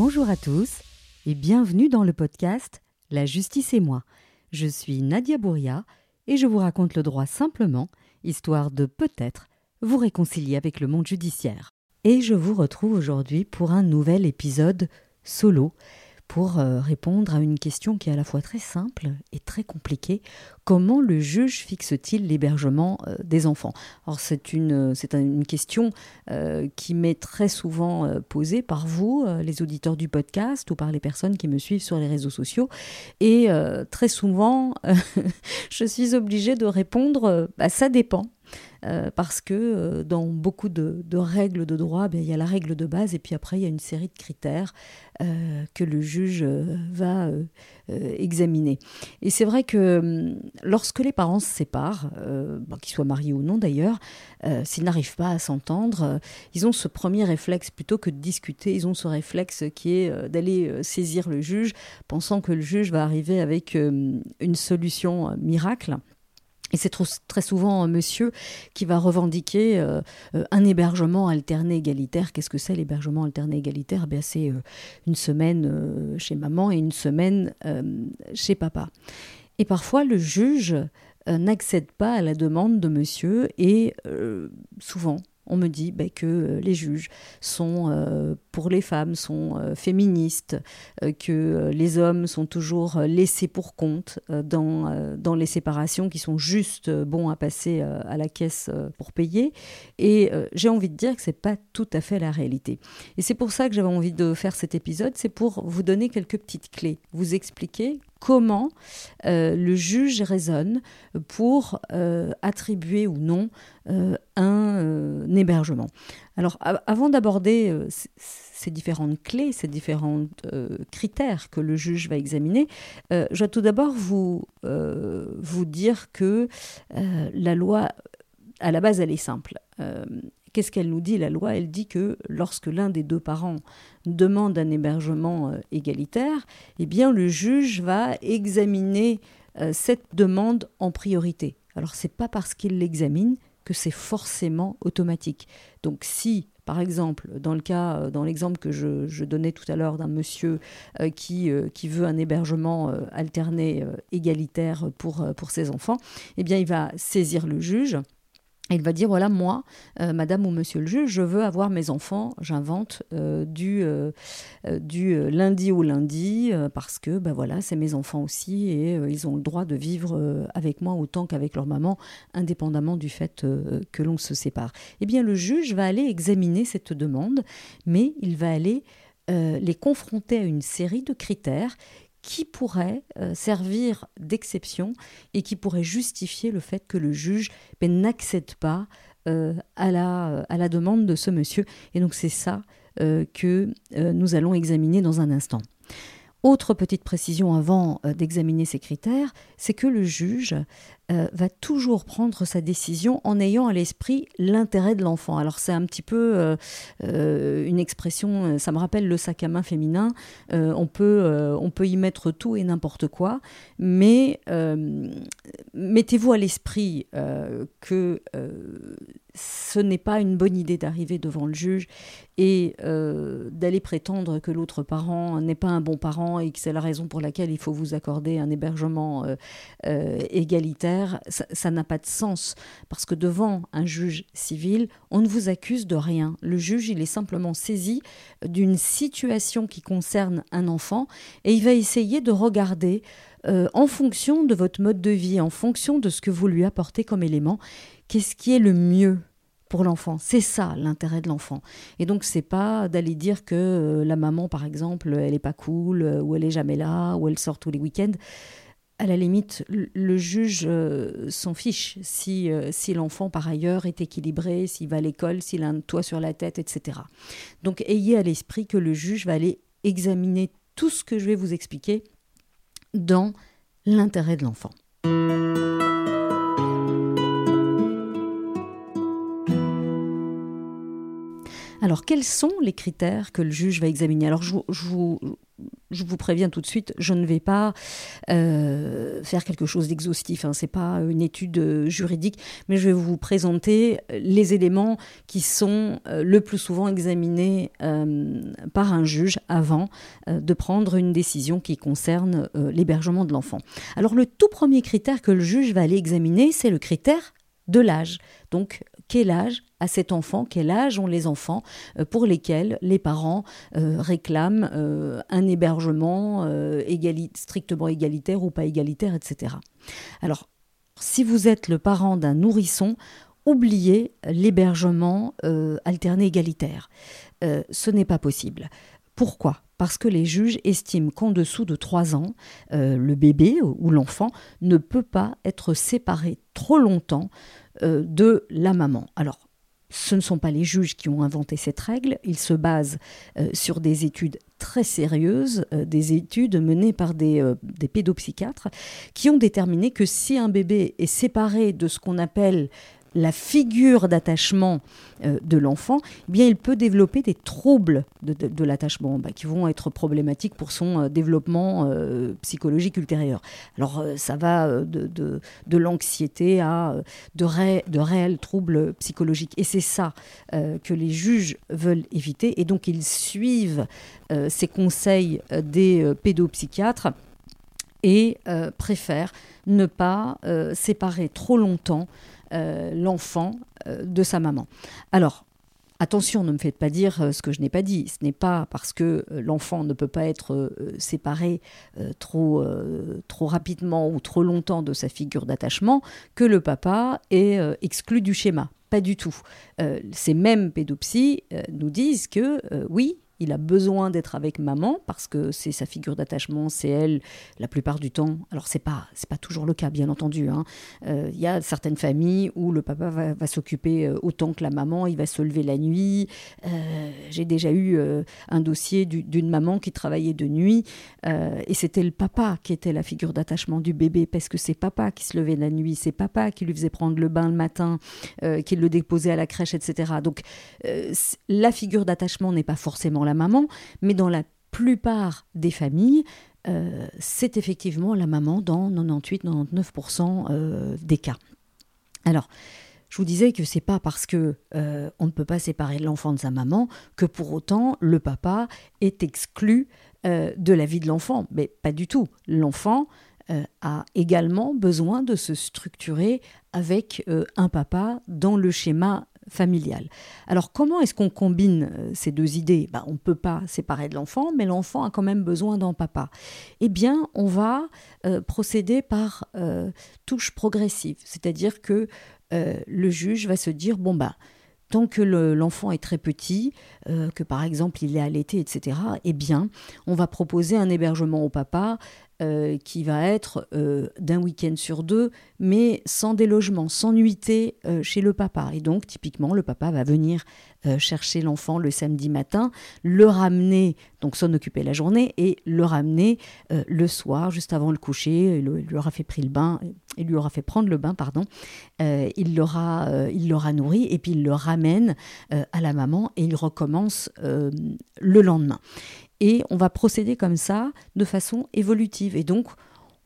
Bonjour à tous et bienvenue dans le podcast La justice et moi. Je suis Nadia Bouria et je vous raconte le droit simplement, histoire de peut-être vous réconcilier avec le monde judiciaire. Et je vous retrouve aujourd'hui pour un nouvel épisode solo pour euh, répondre à une question qui est à la fois très simple et très compliquée. Comment le juge fixe-t-il l'hébergement euh, des enfants? Alors c'est une, c'est une question euh, qui m'est très souvent posée par vous, les auditeurs du podcast, ou par les personnes qui me suivent sur les réseaux sociaux. Et très souvent, je suis obligée de répondre, bah, ça dépend. Euh, parce que euh, dans beaucoup de, règles de droit, ben, il y a la règle de base et puis après il y a une série de critères euh, que le juge va examiner. Et c'est vrai que hum, lorsque les parents se séparent, qu'ils soient mariés ou non d'ailleurs, s'ils n'arrivent pas à s'entendre, ils ont ce premier réflexe plutôt que de discuter, ils ont ce réflexe qui est d'aller saisir le juge, pensant que le juge va arriver avec une solution miracle. Et c'est très souvent un monsieur qui va revendiquer euh, euh, un hébergement alterné égalitaire. Qu'est-ce que c'est l'hébergement alterné égalitaire? Eh C'est euh, une semaine chez maman et une semaine chez papa. Et parfois, le juge n'accède pas à la demande de monsieur et souvent, on me dit ben, que euh, les juges sont, euh, pour les femmes, sont euh, féministes, que les hommes sont toujours laissés pour compte dans, dans les séparations qui sont juste bons à passer à la caisse pour payer. Et j'ai envie de dire que ce n'est pas tout à fait la réalité. Et c'est pour ça que j'avais envie de faire cet épisode, c'est pour vous donner quelques petites clés, vous expliquer comment euh, le juge raisonne pour euh, attribuer ou non euh, un, hébergement. Alors avant d'aborder ces différentes clés, ces différents critères que le juge va examiner, je vais tout d'abord vous, vous dire que la loi, à la base, elle est simple. Qu'est-ce qu'elle nous dit, la loi? Elle dit que lorsque l'un des deux parents demande un hébergement euh, égalitaire, eh bien le juge va examiner euh, cette demande en priorité. Alors c'est pas parce qu'il l'examine que c'est forcément automatique. Donc si par exemple, dans le cas, euh, dans l'exemple que je, donnais tout à l'heure d'un monsieur qui, veut un hébergement alterné égalitaire pour, pour ses enfants, eh bien, il va saisir le juge il va dire voilà moi euh, madame ou monsieur le juge je veux avoir mes enfants. J'invente euh, du euh, du lundi au lundi parce que ben voilà c'est mes enfants aussi et ils ont le droit de vivre avec moi autant qu'avec leur maman indépendamment du fait que l'on se sépare. Eh bien le juge va aller examiner cette demande mais il va aller les confronter à une série de critères qui pourrait euh, servir d'exception et qui pourrait justifier le fait que le juge ben, n'accède pas euh, à, la, à la demande de ce monsieur. Et donc c'est ça euh, que nous allons examiner dans un instant. Autre petite précision avant d'examiner ces critères, c'est que le juge euh, va toujours prendre sa décision en ayant à l'esprit l'intérêt de l'enfant. Alors c'est un petit peu euh, euh, une expression, ça me rappelle le sac à main féminin, on, peut, on peut y mettre tout et n'importe quoi, mais mettez-vous à l'esprit que ce n'est pas une bonne idée d'arriver devant le juge et d'aller prétendre que l'autre parent n'est pas un bon parent et que c'est la raison pour laquelle il faut vous accorder un hébergement égalitaire ça n'a pas de sens. Parce que devant un juge civil, on ne vous accuse de rien. Le juge, il est simplement saisi d'une situation qui concerne un enfant et il va essayer de regarder euh, en fonction de votre mode de vie, en fonction de ce que vous lui apportez comme élément, qu'est-ce qui est le mieux pour l'enfant. C'est ça l'intérêt de l'enfant. Et donc c'est pas d'aller dire que euh, la maman par exemple, elle est pas cool euh, ou elle est jamais là ou elle sort tous les week-ends à la limite, le juge euh, s'en fiche si, euh, si l'enfant, par ailleurs, est équilibré, s'il va à l'école, s'il a un toit sur la tête, etc. Donc, ayez à l'esprit que le juge va aller examiner tout ce que je vais vous expliquer dans l'intérêt de l'enfant. Alors, quels sont les critères que le juge va examiner? Alors, je vous préviens tout de suite, je ne vais pas euh, faire quelque chose d'exhaustif. Hein, Ce n'est pas une étude juridique, mais je vais vous présenter les éléments qui sont le plus souvent examinés par un juge avant de prendre une décision qui concerne l'hébergement de l'enfant. Alors le tout premier critère que le juge va aller examiner, c'est le critère de l'âge. Quel âge a cet enfant, quel âge ont les enfants euh, pour lesquels les parents euh, réclament euh, un hébergement strictement égalitaire ou pas égalitaire, etc. Alors, si vous êtes le parent d'un nourrisson, oubliez l'hébergement alterné égalitaire. ce n'est pas possible. Pourquoi? Parce que les juges estiment qu'en dessous de 3 ans, le bébé ou l'enfant ne peut pas être séparé trop longtemps euh, de la maman. Alors, ce ne sont pas les juges qui ont inventé cette règle, ils se basent euh, sur des études très sérieuses, euh, des études menées par des, des, pédopsychiatres, qui ont déterminé que si un bébé est séparé de ce qu'on appelle la figure d'attachement euh, de l'enfant, eh bien il peut développer des troubles de, l'attachement bah, qui vont être problématiques pour son euh, développement euh, psychologique ultérieur. Alors ça va de, l'anxiété à de, réels troubles psychologiques. Et c'est ça que les juges veulent éviter. Et donc ils suivent ces conseils des pédopsychiatres et préfèrent ne pas séparer trop longtemps l'enfant euh, de sa maman. Alors, Attention, ne me faites pas dire euh, ce que je n'ai pas dit. Ce n'est pas parce que l'enfant ne peut pas être séparé trop, trop rapidement ou trop longtemps de sa figure d'attachement que le papa est exclu du schéma. Pas du tout. ces mêmes pédopsies nous disent que oui, il a besoin d'être avec maman parce que c'est sa figure d'attachement, c'est elle la plupart du temps. Alors c'est pas c'est pas toujours le cas bien entendu. Hein. Euh, il y a certaines familles où le papa va, s'occuper euh, autant que la maman, il va se lever la nuit. Euh, j'ai déjà eu un dossier d'une maman qui travaillait de nuit et c'était le papa qui était la figure d'attachement du bébé parce que c'est papa qui se levait la nuit, c'est papa qui lui faisait prendre le bain le matin, qui le déposait à la crèche, etc. Donc la figure d'attachement n'est pas forcément maman, mais dans la plupart des familles, euh, c'est effectivement la maman dans 98-99% euh, des cas. Alors, je vous disais que c'est pas parce que euh, on ne peut pas séparer l'enfant de sa maman que pour autant le papa est exclu de la vie de l'enfant. Mais pas du tout. L'enfant a également besoin de se structurer avec un papa dans le schéma familiale. Alors comment est-ce qu'on combine euh, ces deux idées? Ben, On ne peut pas séparer de l'enfant, mais l'enfant a quand même besoin d'un papa. Eh bien, on va euh, procéder par euh, touche progressive, c'est-à-dire que le juge va se dire, bon ben, tant que l'enfant est très petit, que par exemple il est allaité, etc., eh bien, on va proposer un hébergement au papa euh, qui va être euh, d'un week-end sur deux, mais sans délogement, sans nuitée euh, chez le papa. Et donc, typiquement, le papa va venir chercher l'enfant le samedi matin, le ramener, donc s'en occuper la journée, et le ramener le soir, juste avant le coucher. Il, lui aura fait le bain, il lui aura fait prendre le bain, pardon. il l'aura, il l'aura nourri, et puis il le ramène à la maman, et il recommence le lendemain. Et on va procéder comme ça de façon évolutive. Et donc,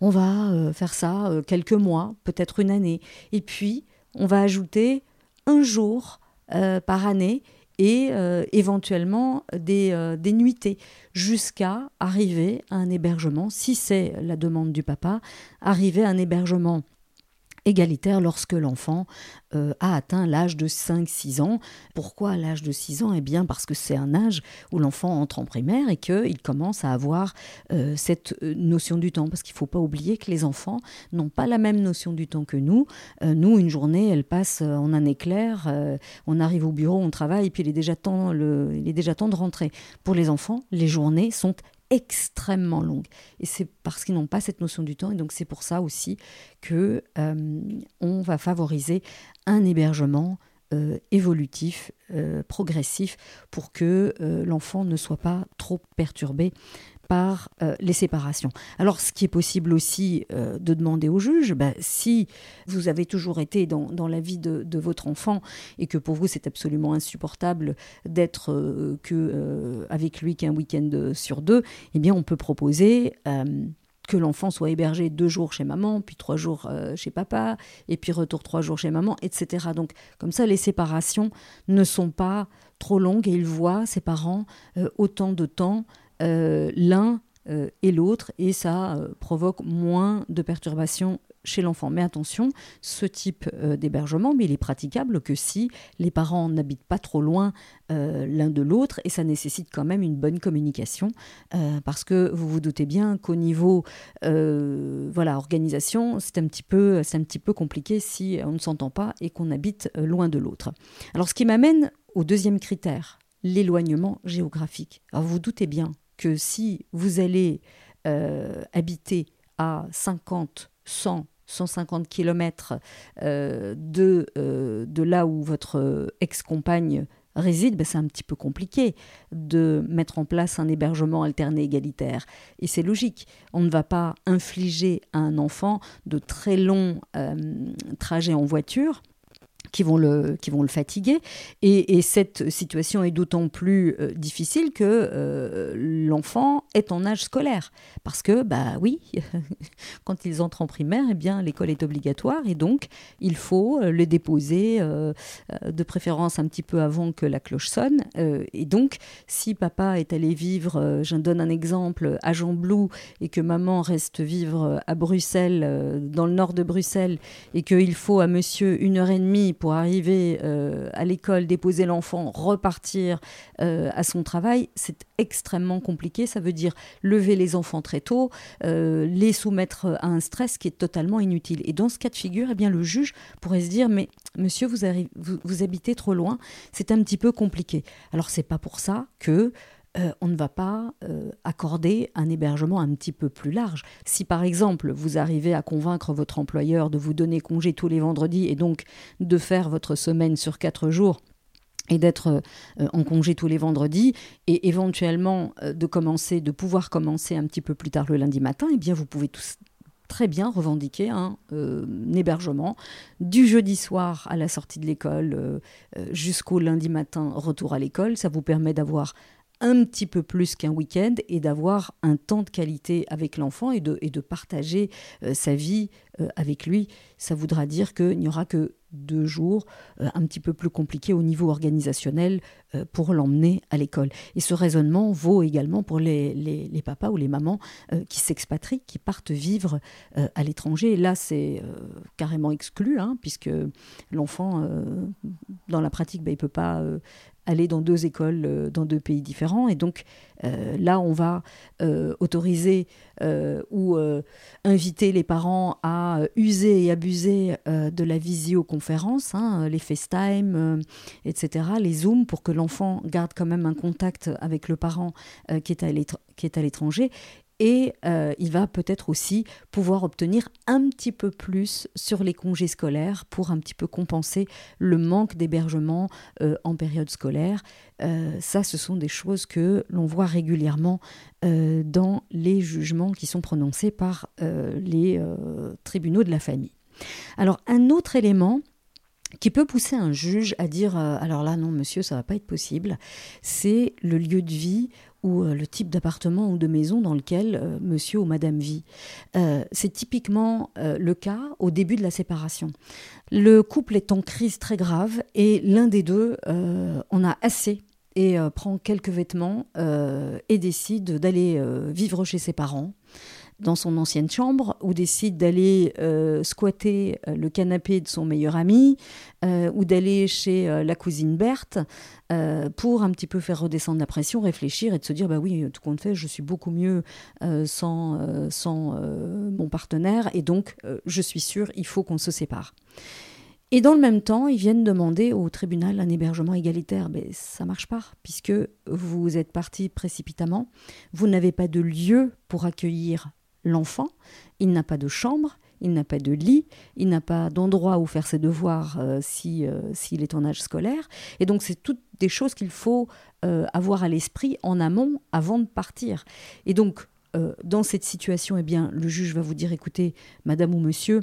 on va euh, faire ça euh, quelques mois, peut-être une année. Et puis, on va ajouter un jour euh, par année et éventuellement des, des nuitées jusqu'à arriver à un hébergement, si c'est la demande du papa, arriver à un hébergement égalitaire lorsque l'enfant euh, a atteint l'âge de 5-6 ans. Pourquoi l'âge de 6 ans? Eh bien parce que c'est un âge où l'enfant entre en primaire et qu'il commence à avoir euh, cette euh, notion du temps. Parce qu'il ne faut pas oublier que les enfants n'ont pas la même notion du temps que nous. nous, une journée, elle passe en un éclair. on arrive au bureau, on travaille, et puis il est, déjà temps, il est déjà temps de rentrer. Pour les enfants, les journées sont extrêmement longue. Et c'est parce qu'ils n'ont pas cette notion du temps. Et donc c'est pour ça aussi que euh, on va favoriser un hébergement euh, évolutif, euh, progressif, pour que l'enfant ne soit pas trop perturbé par euh, les séparations. Alors, ce qui est possible aussi euh, de demander au juge, bah, si vous avez toujours été dans, la vie de, votre enfant et que pour vous c'est absolument insupportable d'être euh, que avec lui qu'un week-end sur deux, eh bien, on peut proposer que l'enfant soit hébergé deux jours chez maman, puis trois jours chez papa, et puis retour trois jours chez maman, etc. Donc comme ça, les séparations ne sont pas trop longues et il voit ses parents autant de temps l'un euh, et l'autre, et ça euh, provoque moins de perturbations chez l'enfant. Mais attention, ce type d'hébergement, mais il est praticable que si les parents n'habitent pas trop loin l'un de l'autre, et ça nécessite quand même une bonne communication, parce que vous vous doutez bien qu'au niveau voilà organisation, c'est un petit peu c'est un petit peu compliqué si on ne s'entend pas et qu'on habite loin de l'autre. Alors ce qui m'amène au deuxième critère, l'éloignement géographique. Alors vous, vous doutez bien que si vous allez euh, habiter à 50, 100, 150 km de, euh, de là où votre ex-compagne réside, ben c'est un petit peu compliqué de mettre en place un hébergement alterné égalitaire. Et c'est logique. On ne va pas infliger à un enfant de très longs euh, trajets en voiture qui vont le, qui vont le fatiguer. Et, cette situation est d'autant plus euh, difficile que euh, l'enfant est en âge scolaire. Parce que, bah oui, quand ils entrent en primaire, eh bien, l'école est obligatoire et donc il faut euh, le déposer de préférence un petit peu avant que la cloche sonne. et donc, si papa est allé vivre, je donne un exemple, à Jean Blou et que maman reste vivre à Bruxelles, dans le nord de Bruxelles, et qu'il faut à monsieur une heure et demie pour arriver euh, à l'école, déposer l'enfant, repartir euh, à son travail, c'est extrêmement compliqué. Ça veut dire lever les enfants très tôt, euh, les soumettre à un stress qui est totalement inutile. Et dans ce cas de figure, eh bien, le juge pourrait se dire, mais monsieur, vous, vous habitez trop loin, c'est un petit peu compliqué. Alors c'est pas pour ça que euh, on ne va pas euh, accorder un hébergement un petit peu plus large. Si par exemple vous arrivez à convaincre votre employeur de vous donner congé tous les vendredis et donc de faire votre semaine sur quatre jours, et d'être euh, en congé tous les vendredis et éventuellement de commencer de pouvoir commencer un petit peu plus tard le lundi matin eh bien vous pouvez tous très bien revendiquer un, hébergement du jeudi soir à la sortie de l'école jusqu'au lundi matin retour à l'école ça vous permet d'avoir un petit peu plus qu'un week-end et d'avoir un temps de qualité avec l'enfant et de, et de partager euh, sa vie euh, avec lui. Ça voudra dire qu'il n'y aura que deux jours euh, un petit peu plus compliqués au niveau organisationnel pour l'emmener à l'école. Et ce raisonnement vaut également pour les, les, papas ou les mamans qui s'expatrient, qui partent vivre à l'étranger. Là, c'est carrément exclu, hein, puisque l'enfant, dans la pratique, ben, il ne peut pas aller dans deux écoles euh, dans deux pays différents. Et donc euh, là, on va euh, autoriser ou inviter les parents à user et abuser de la visioconférence, hein, les FaceTime, etc., les Zooms, pour que l'enfant garde quand même un contact avec le parent qui est à l'étranger et euh, il va peut-être aussi pouvoir obtenir un petit peu plus sur les congés scolaires pour un petit peu compenser le manque d'hébergement euh, en période scolaire. Euh, ça, ce sont des choses que l'on voit régulièrement dans les jugements qui sont prononcés par les tribunaux de la famille. Alors, un autre élément qui peut pousser un juge à dire alors là non monsieur ça va pas être possible c'est le lieu de vie ou euh, le type d'appartement ou de maison dans lequel euh, monsieur ou madame vit. Euh, c'est typiquement le cas au début de la séparation. Le couple est en crise très grave et l'un des deux en a assez et prend quelques vêtements et décide d'aller vivre chez ses parents dans son ancienne chambre ou décide d'aller euh, squatter euh, le canapé de son meilleur ami euh, ou d'aller chez la cousine Berthe pour un petit peu faire redescendre la pression, réfléchir et de se dire bah oui, tout compte fait, je suis beaucoup mieux sans, sans mon partenaire et donc je suis sûre, il faut qu'on se sépare. Et dans le même temps, ils viennent demander au tribunal un hébergement égalitaire. Mais ça marche pas, puisque vous êtes parti précipitamment, vous n'avez pas de lieu pour accueillir l'enfant, il n'a pas de chambre, il n'a pas de lit, il n'a pas d'endroit où faire ses devoirs euh, si, euh, s'il est en âge scolaire. Et donc, c'est toutes des choses qu'il faut avoir à l'esprit en amont avant de partir. Et donc, dans cette situation, eh bien, le juge va vous dire, écoutez, madame ou monsieur,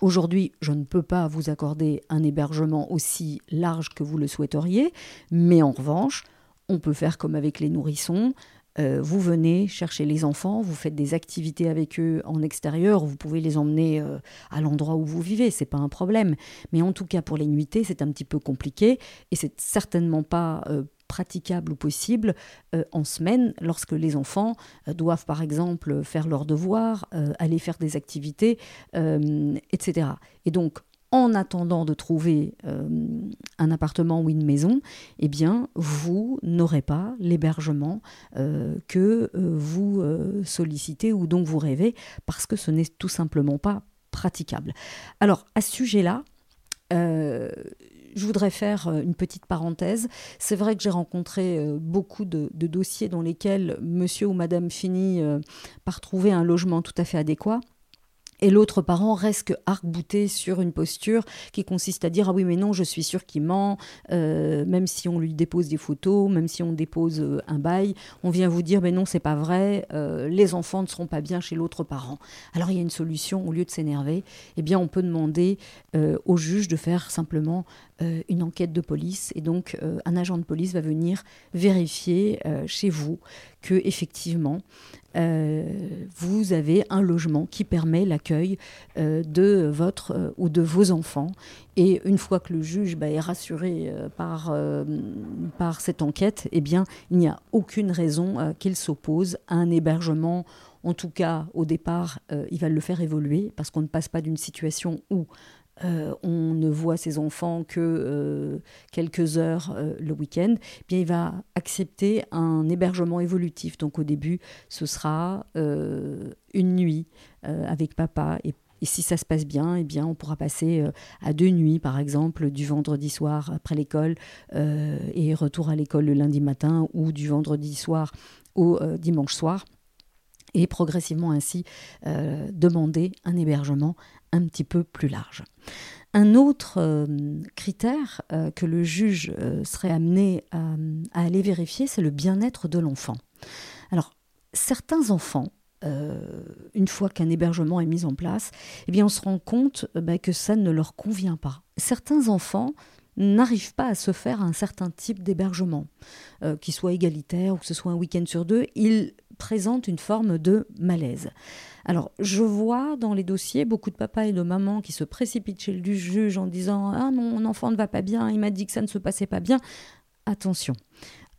Aujourd'hui, je ne peux pas vous accorder un hébergement aussi large que vous le souhaiteriez, mais en revanche, on peut faire comme avec les nourrissons. Euh, vous venez chercher les enfants, vous faites des activités avec eux en extérieur, vous pouvez les emmener euh, à l'endroit où vous vivez, c'est pas un problème. Mais en tout cas, pour les nuitées, c'est un petit peu compliqué et c'est certainement pas euh, praticable ou possible en semaine lorsque les enfants doivent par exemple faire leurs devoirs, aller faire des activités, etc. Et donc en attendant de trouver euh, un appartement ou une maison, eh bien, vous n'aurez pas l'hébergement euh, que euh, vous sollicitez ou dont vous rêvez, parce que ce n'est tout simplement pas praticable. Alors, à ce sujet-là, je voudrais faire une petite parenthèse. C'est vrai que j'ai rencontré beaucoup de, de, dossiers dans lesquels monsieur ou madame finit par trouver un logement tout à fait adéquat et l'autre parent reste arc-bouté sur une posture qui consiste à dire ah oui mais non je suis sûr qu'il ment euh, même si on lui dépose des photos même si on dépose euh, un bail on vient vous dire mais non c'est pas vrai euh, les enfants ne seront pas bien chez l'autre parent. Alors il y a une solution au lieu de s'énerver eh bien on peut demander au juge de faire simplement une enquête de police. Et donc un agent de police va venir vérifier chez vous que effectivement euh, vous avez un logement qui permet l'accueil euh, de votre euh, ou de vos enfants. Et une fois que le juge bah, est rassuré par, cette enquête, eh il n'y a aucune raison qu'il s'oppose à un hébergement en tout cas, au départ, il va le faire évoluer parce qu'on ne passe pas d'une situation où euh, on ne voit ses enfants que euh, quelques heures euh, le week-end, eh bien il va accepter un hébergement évolutif. Donc au début, ce sera une nuit avec papa. Et, si ça se passe bien, eh bien on pourra passer à deux nuits, par exemple, du vendredi soir après l'école et retour à l'école le lundi matin ou du vendredi soir au dimanche soir. Et progressivement ainsi demander un hébergement un petit peu plus large. Un autre euh, critère euh, que le juge euh, serait amené à, aller vérifier, c'est le bien-être de l'enfant. Alors, certains enfants, une fois qu'un hébergement est mis en place, eh bien, on se rend compte bah, que ça ne leur convient pas. Certains enfants n'arrivent pas à se faire un certain type d'hébergement, qui soit égalitaire ou que ce soit un week-end sur deux. Ils présentent une forme de malaise. Alors, je vois dans les dossiers beaucoup de papas et de mamans qui se précipitent chez le juge en disant Ah, mon enfant ne va pas bien, il m'a dit que ça ne se passait pas bien. Attention,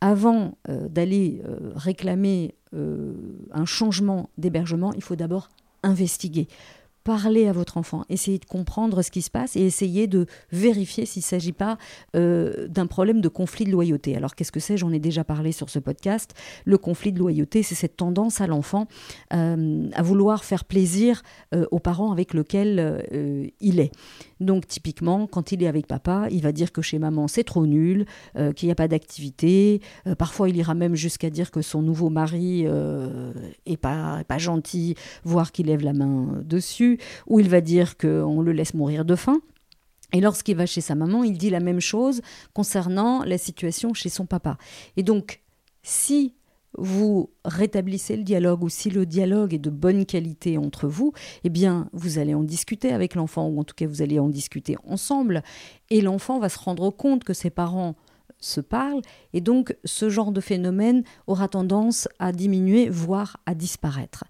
avant euh, d'aller euh, réclamer euh, un changement d'hébergement, il faut d'abord investiguer parler à votre enfant, essayez de comprendre ce qui se passe et essayez de vérifier s'il ne s'agit pas euh, d'un problème de conflit de loyauté. Alors qu'est-ce que c'est? J'en ai déjà parlé sur ce podcast. Le conflit de loyauté, c'est cette tendance à l'enfant euh, à vouloir faire plaisir euh, aux parents avec lesquels il est. Donc typiquement, quand il est avec papa, il va dire que chez maman c'est trop nul, qu'il n'y a pas d'activité. parfois, il ira même jusqu'à dire que son nouveau mari est pas, pas gentil, voire qu'il lève la main dessus où il va dire qu'on le laisse mourir de faim. Et lorsqu'il va chez sa maman, il dit la même chose concernant la situation chez son papa. Et donc, si vous rétablissez le dialogue ou si le dialogue est de bonne qualité entre vous, eh bien, vous allez en discuter avec l'enfant ou en tout cas, vous allez en discuter ensemble et l'enfant va se rendre compte que ses parents se parlent et donc ce genre de phénomène aura tendance à diminuer, voire à disparaître.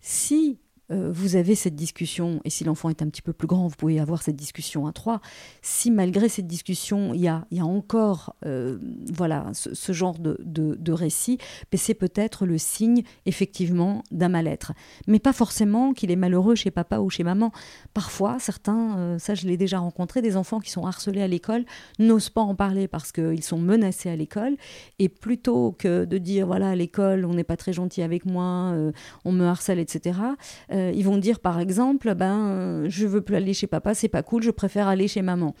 Si euh, vous avez cette discussion, et si l'enfant est un petit peu plus grand, vous pouvez avoir cette discussion à trois. Si malgré cette discussion, il y a, encore euh, voilà, ce, genre de, récit, ben, c'est peut-être le signe effectivement d'un mal-être. Mais pas forcément qu'il est malheureux chez papa ou chez maman. Parfois, certains, euh, ça je l'ai déjà rencontré, des enfants qui sont harcelés à l'école n'osent pas en parler parce qu'ils sont menacés à l'école. Et plutôt que de dire, voilà, à l'école, on n'est pas très gentil avec moi, on me harcèle, etc., ils vont dire par exemple, ben, je veux plus aller chez papa, c'est pas cool, je préfère aller chez maman.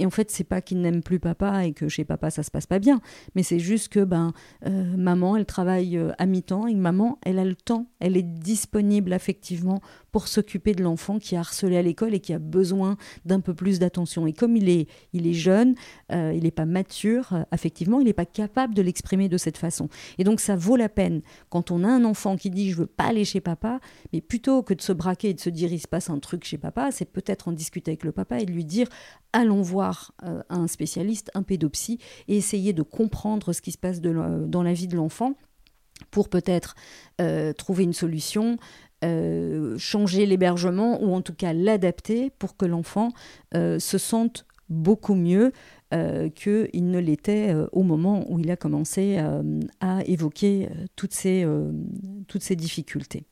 Et en fait, c'est pas qu'il n'aime plus papa et que chez papa ça se passe pas bien, mais c'est juste que ben euh, maman, elle travaille euh, à mi-temps et maman, elle a le temps, elle est disponible affectivement pour s'occuper de l'enfant qui est harcelé à l'école et qui a besoin d'un peu plus d'attention. Et comme il est, il est jeune, euh, il n'est pas mature affectivement, il n'est pas capable de l'exprimer de cette façon. Et donc ça vaut la peine quand on a un enfant qui dit je veux pas aller chez papa, mais plutôt que de se braquer et de se dire il se passe un truc chez papa, c'est peut-être en discuter avec le papa et de lui dire allons voir euh, un spécialiste, un pédopsie, et essayer de comprendre ce qui se passe dans la vie de l'enfant pour peut-être euh, trouver une solution, euh, changer l'hébergement ou en tout cas l'adapter pour que l'enfant se sente beaucoup mieux qu'il ne l'était au moment où il a commencé à évoquer toutes ces, toutes ces difficultés.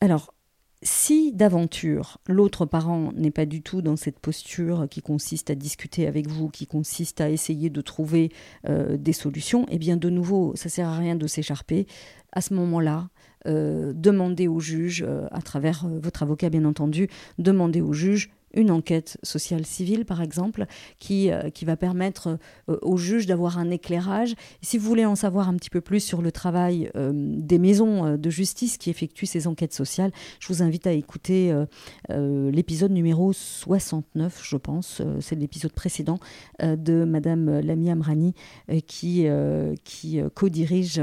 Alors, si d'aventure l'autre parent n'est pas du tout dans cette posture qui consiste à discuter avec vous, qui consiste à essayer de trouver euh, des solutions, eh bien de nouveau, ça sert à rien de s'écharper. À ce moment-là, euh, demandez au juge, euh, à travers votre avocat bien entendu, demandez au juge une enquête sociale civile, par exemple, qui, euh, qui va permettre euh, au juge d'avoir un éclairage. si vous voulez en savoir un petit peu plus sur le travail euh, des maisons de justice qui effectuent ces enquêtes sociales, je vous invite à écouter l'épisode numéro 69, je pense, c'est l'épisode précédent de Madame Lamia Amrani, qui, qui co-dirige,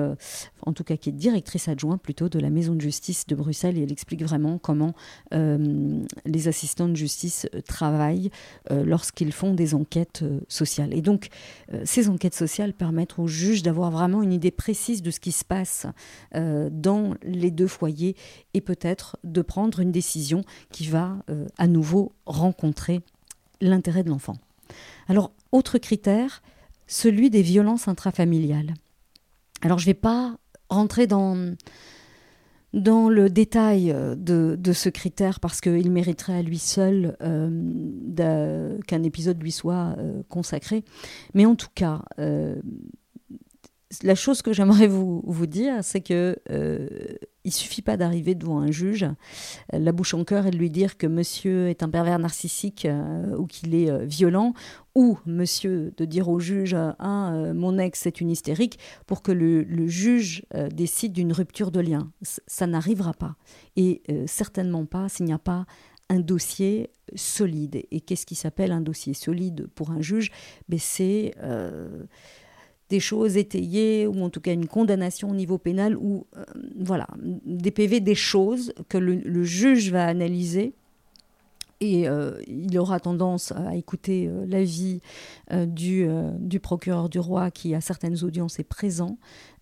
en tout cas qui est directrice adjointe plutôt de la maison de justice de Bruxelles, et elle explique vraiment comment les assistants de justice euh, travaillent euh, lorsqu'ils font des enquêtes euh, sociales. Et donc, ces enquêtes sociales permettent aux juges d'avoir vraiment une idée précise de ce qui se passe dans les deux foyers et peut-être de prendre une décision qui va à nouveau rencontrer l'intérêt de l'enfant. Alors, autre critère, celui des violences intrafamiliales. Alors, je ne vais pas rentrer dans dans le détail euh, de, ce critère parce qu'il mériterait à lui seul euh, qu'un épisode lui soit euh, consacré. Mais en tout cas, la chose que j'aimerais vous, dire, c'est que il suffit pas d'arriver devant un juge, la bouche en cœur et de lui dire que monsieur est un pervers narcissique ou qu'il est violent ou monsieur de dire au juge ah, euh, mon ex est une hystérique pour que le, juge euh, décide d'une rupture de lien. ça n'arrivera pas. Et euh, certainement pas s'il n'y a pas un dossier solide. Et qu'est-ce qui s'appelle un dossier solide pour un juge? Ben, C'est des choses étayées ou en tout cas une condamnation au niveau pénal ou voilà des PV, des choses que le juge va analyser et euh, il aura tendance à écouter euh, l'avis euh, du, procureur du roi qui, à certaines audiences, est présent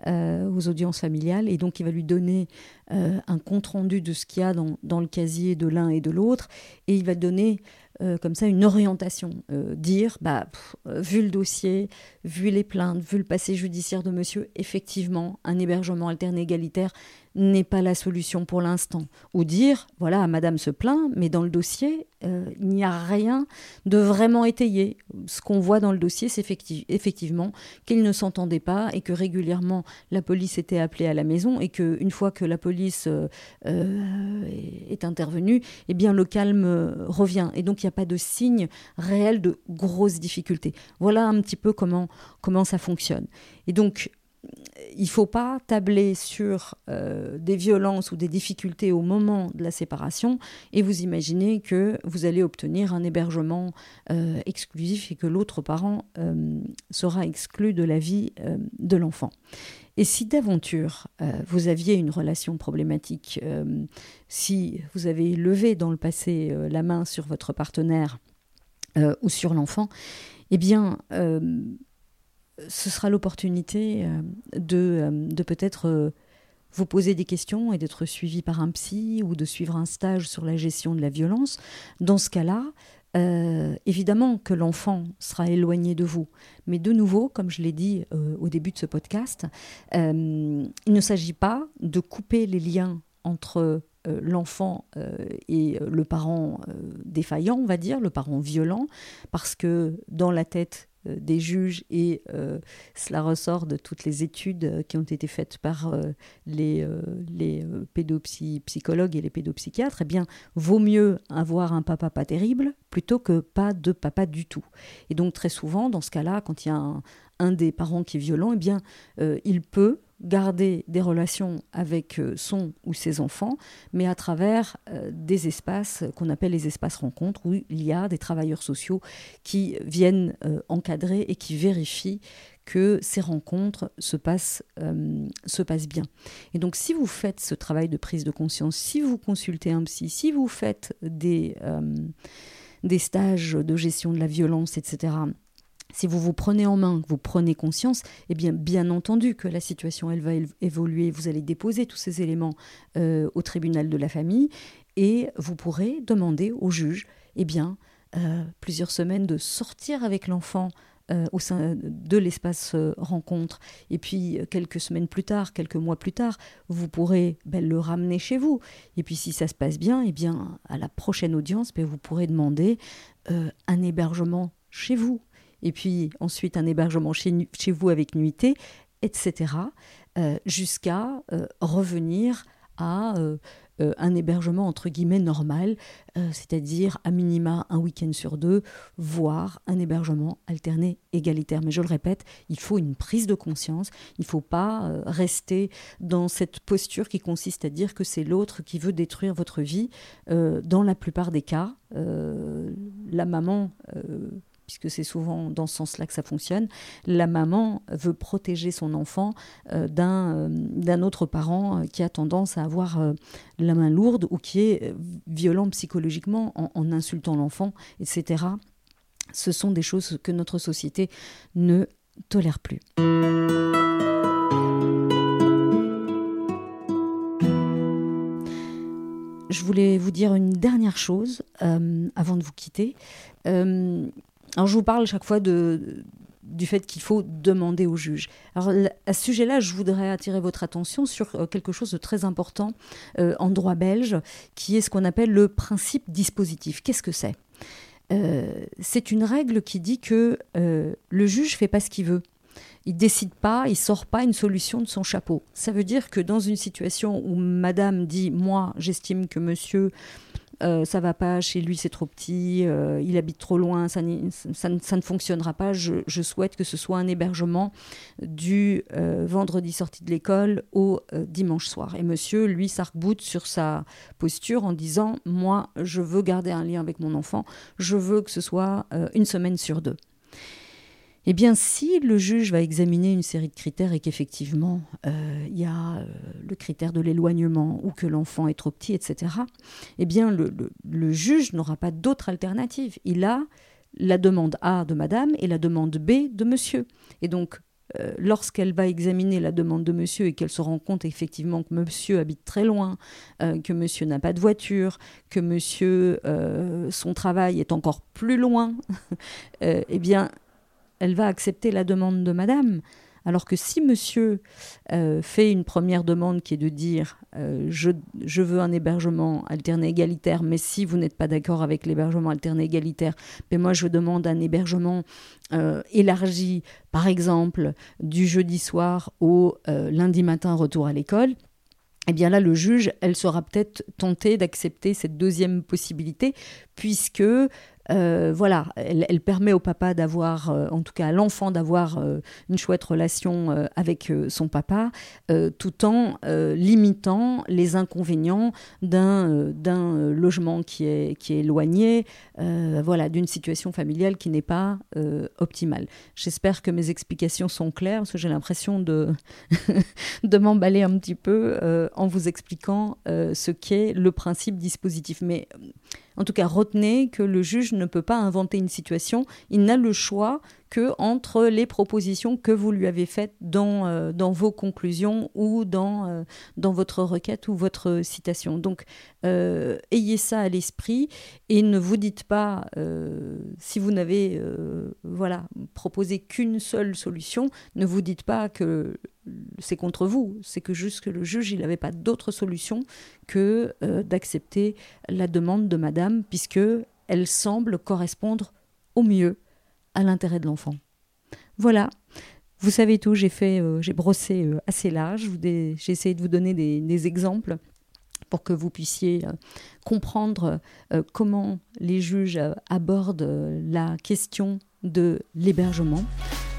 aux audiences familiales. Et donc, il va lui donner un compte-rendu de ce qu'il y a dans, dans, le casier de l'un et de l'autre. Et il va donner euh, comme ça une orientation, euh, dire, bah, euh, vu le dossier, vu les plaintes, vu le passé judiciaire de monsieur, effectivement, un hébergement alterné égalitaire n'est pas la solution pour l'instant. Ou dire, voilà, madame se plaint, mais dans le dossier, il n'y a rien de vraiment étayé. Ce qu'on voit dans le dossier, c'est effectivement qu'ils ne s'entendaient pas et que régulièrement la police était appelée à la maison et qu'une fois que la police est intervenue, eh bien le calme revient. Et donc il y a pas de signe réel de grosses difficultés. Voilà un petit peu comment, comment ça fonctionne. Et donc, il ne faut pas tabler sur euh, des violences ou des difficultés au moment de la séparation et vous imaginez que vous allez obtenir un hébergement euh, exclusif et que l'autre parent euh, sera exclu de la vie de l'enfant. Et si d'aventure vous aviez une relation problématique, si vous avez levé dans le passé la main sur votre partenaire ou sur l'enfant, eh bien ce sera l'opportunité euh, de, euh, de peut-être euh, vous poser des questions et d'être suivi par un psy ou de suivre un stage sur la gestion de la violence. Dans ce cas-là, évidemment que l'enfant sera éloigné de vous. Mais de nouveau, comme je l'ai dit au début de ce podcast, il ne s'agit pas de couper les liens entre l'enfant et le parent défaillant, on va dire, le parent violent, parce que dans la tête des juges et euh, cela ressort de toutes les études euh, qui ont été faites par les, les pédopsychologues et les pédopsychiatres, eh bien, vaut mieux avoir un papa pas terrible plutôt que pas de papa du tout. Et donc très souvent, dans ce cas-là, quand il y a un, un des parents qui est violent, eh bien, il peut garder des relations avec euh, son ou ses enfants, mais à travers euh, des espaces qu'on appelle les espaces rencontres, où il y a des travailleurs sociaux qui viennent euh, encadrer et qui vérifient que ces rencontres se passent, se passent bien. Et donc si vous faites ce travail de prise de conscience, si vous consultez un psy, si vous faites des, des stages de gestion de la violence, etc., si vous vous prenez en main, que vous prenez conscience, eh bien, bien entendu que la situation, elle va évoluer. Vous allez déposer tous ces éléments euh, au tribunal de la famille et vous pourrez demander au juge, eh bien, euh, plusieurs semaines de sortir avec l'enfant euh, au sein de l'espace rencontre. Et puis, quelques semaines plus tard, quelques mois plus tard, vous pourrez ben, le ramener chez vous. Et puis, si ça se passe bien, eh bien, à la prochaine audience, ben, vous pourrez demander un hébergement chez vous et puis ensuite un hébergement chez, chez vous avec nuitée, etc., euh, jusqu'à euh, revenir à euh, un hébergement entre guillemets normal, c'est-à-dire à minima un week-end sur deux, voire un hébergement alterné égalitaire. Mais je le répète, il faut une prise de conscience, il ne faut pas rester dans cette posture qui consiste à dire que c'est l'autre qui veut détruire votre vie. dans la plupart des cas, la maman puisque c'est souvent dans ce sens-là que ça fonctionne, la maman veut protéger son enfant euh, euh, d'un autre parent euh, qui a tendance à avoir la main lourde ou qui est violent psychologiquement en, insultant l'enfant, etc. Ce sont des choses que notre société ne tolère plus. je voulais vous dire une dernière chose avant de vous quitter. Alors je vous parle chaque fois de, du fait qu'il faut demander au juge. Alors à ce sujet-là, je voudrais attirer votre attention sur euh, quelque chose de très important euh, en droit belge, qui est ce qu'on appelle le principe dispositif. Qu'est-ce que c'est? Euh, C'est une règle qui dit que le juge fait pas ce qu'il veut. Il décide pas, il sort pas une solution de son chapeau. Ça veut dire que dans une situation où Madame dit, moi, j'estime que Monsieur euh, ça va pas, chez lui c'est trop petit, euh, il habite trop loin, ça, ne fonctionnera pas. Je, souhaite que ce soit un hébergement du euh, vendredi sortie de l'école au dimanche soir. Et monsieur, lui, s'arc-boute sur sa posture en disant Moi, je veux garder un lien avec mon enfant, je veux que ce soit une semaine sur deux. Eh bien, si le juge va examiner une série de critères et qu'effectivement euh, il y a euh, le critère de l'éloignement ou que l'enfant est trop petit, etc., eh bien, le, juge n'aura pas d'autre alternative. Il a la demande A de madame et la demande B de monsieur. Et donc, euh, lorsqu'elle va examiner la demande de monsieur et qu'elle se rend compte effectivement que monsieur habite très loin, que monsieur n'a pas de voiture, que monsieur, son travail est encore plus loin, eh bien, elle va accepter la demande de madame. Alors que si monsieur euh, fait une première demande qui est de dire euh, je, veux un hébergement alterné égalitaire, mais si vous n'êtes pas d'accord avec l'hébergement alterné égalitaire, mais moi je demande un hébergement euh, élargi, par exemple du jeudi soir au lundi matin retour à l'école, eh bien là, le juge, elle sera peut-être tentée d'accepter cette deuxième possibilité, puisque euh, voilà, elle, permet au papa d'avoir, euh, en tout cas à l'enfant d'avoir euh, une chouette relation avec son papa, tout en limitant les inconvénients d'un logement qui est, qui est éloigné, voilà, d'une situation familiale qui n'est pas optimale. J'espère que mes explications sont claires, parce que j'ai l'impression de, de m'emballer un petit peu en vous expliquant ce qu'est le principe dispositif. Mais en tout cas, retenez que le juge ne peut pas inventer une situation, il n'a le choix que entre les propositions que vous lui avez faites dans, euh, dans vos conclusions ou dans, euh, dans votre requête ou votre citation. Donc, euh, ayez ça à l'esprit et ne vous dites pas, si vous n'avez voilà, proposé qu'une seule solution, ne vous dites pas que c'est contre vous, c'est que juste que le juge, il n'avait pas d'autre solution que d'accepter la demande de madame, puisque elle semble correspondre au mieux à l'intérêt de l'enfant. Voilà, vous savez tout, j'ai fait, euh, j'ai brossé euh, assez large, j'ai essayé de vous donner des, exemples pour que vous puissiez euh, comprendre comment les juges abordent la question de l'hébergement.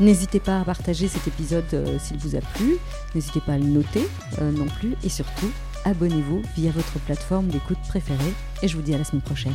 N'hésitez pas à partager cet épisode s'il vous a plu, n'hésitez pas à le noter non plus et surtout abonnez-vous via votre plateforme d'écoute préférée et je vous dis à la semaine prochaine.